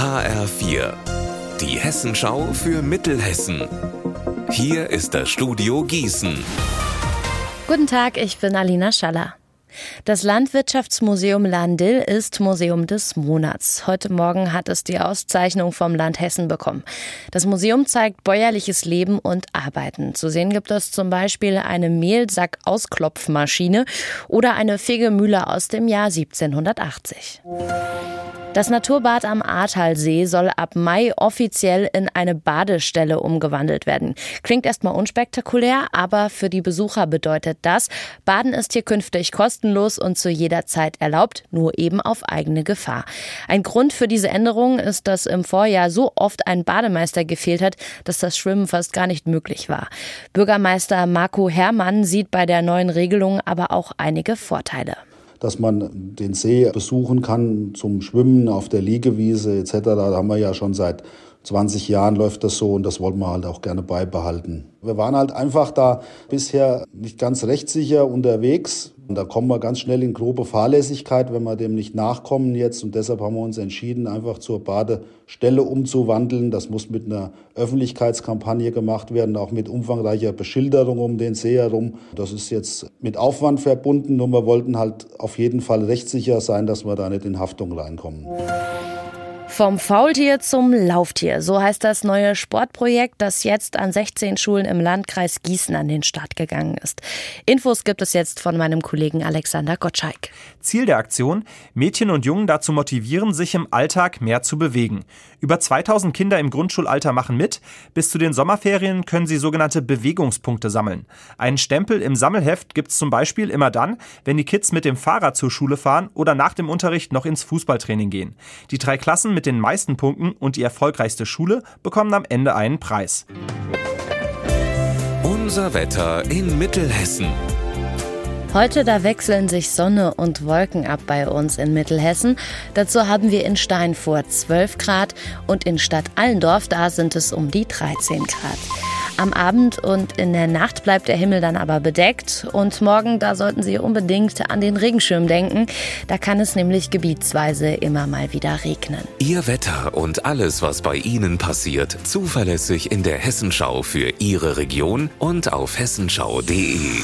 HR4, die Hessenschau für Mittelhessen. Hier ist das Studio Gießen. Guten Tag, ich bin Alina Schaller. Das Landwirtschaftsmuseum Landil ist Museum des Monats. Heute Morgen hat es die Auszeichnung vom Land Hessen bekommen. Das Museum zeigt bäuerliches Leben und Arbeiten. Zu sehen gibt es zum Beispiel eine Mehlsack-Ausklopfmaschine oder eine Fegemühle aus dem Jahr 1780. Das Naturbad am Ahrtalsee soll ab Mai offiziell in eine Badestelle umgewandelt werden. Klingt erstmal unspektakulär, aber für die Besucher bedeutet das, Baden ist hier künftig kostenlos und zu jeder Zeit erlaubt, nur eben auf eigene Gefahr. Ein Grund für diese Änderung ist, dass im Vorjahr so oft ein Bademeister gefehlt hat, dass das Schwimmen fast gar nicht möglich war. Bürgermeister Marco Herrmann sieht bei der neuen Regelung aber auch einige Vorteile dass man den See besuchen kann zum Schwimmen auf der Liegewiese etc. Da haben wir ja schon seit 20 Jahren läuft das so und das wollen wir halt auch gerne beibehalten. Wir waren halt einfach da bisher nicht ganz rechtssicher unterwegs. Und da kommen wir ganz schnell in grobe Fahrlässigkeit, wenn wir dem nicht nachkommen jetzt. Und deshalb haben wir uns entschieden, einfach zur Badestelle umzuwandeln. Das muss mit einer Öffentlichkeitskampagne gemacht werden, auch mit umfangreicher Beschilderung um den See herum. Das ist jetzt mit Aufwand verbunden und wir wollten halt auf jeden Fall rechtssicher sein, dass wir da nicht in Haftung reinkommen. Vom Faultier zum Lauftier. So heißt das neue Sportprojekt, das jetzt an 16 Schulen im Landkreis Gießen an den Start gegangen ist. Infos gibt es jetzt von meinem Kollegen Alexander Gottschalk. Ziel der Aktion, Mädchen und Jungen dazu motivieren, sich im Alltag mehr zu bewegen. Über 2000 Kinder im Grundschulalter machen mit. Bis zu den Sommerferien können sie sogenannte Bewegungspunkte sammeln. Einen Stempel im Sammelheft gibt es zum Beispiel immer dann, wenn die Kids mit dem Fahrrad zur Schule fahren oder nach dem Unterricht noch ins Fußballtraining gehen. Die drei Klassen mit den meisten Punkten und die erfolgreichste Schule bekommen am Ende einen Preis. Unser Wetter in Mittelhessen. Heute da wechseln sich Sonne und Wolken ab bei uns in Mittelhessen. Dazu haben wir in Steinfurt 12 Grad und in Stadt Allendorf da sind es um die 13 Grad. Am Abend und in der Nacht bleibt der Himmel dann aber bedeckt und morgen, da sollten Sie unbedingt an den Regenschirm denken. Da kann es nämlich gebietsweise immer mal wieder regnen. Ihr Wetter und alles, was bei Ihnen passiert, zuverlässig in der Hessenschau für Ihre Region und auf hessenschau.de.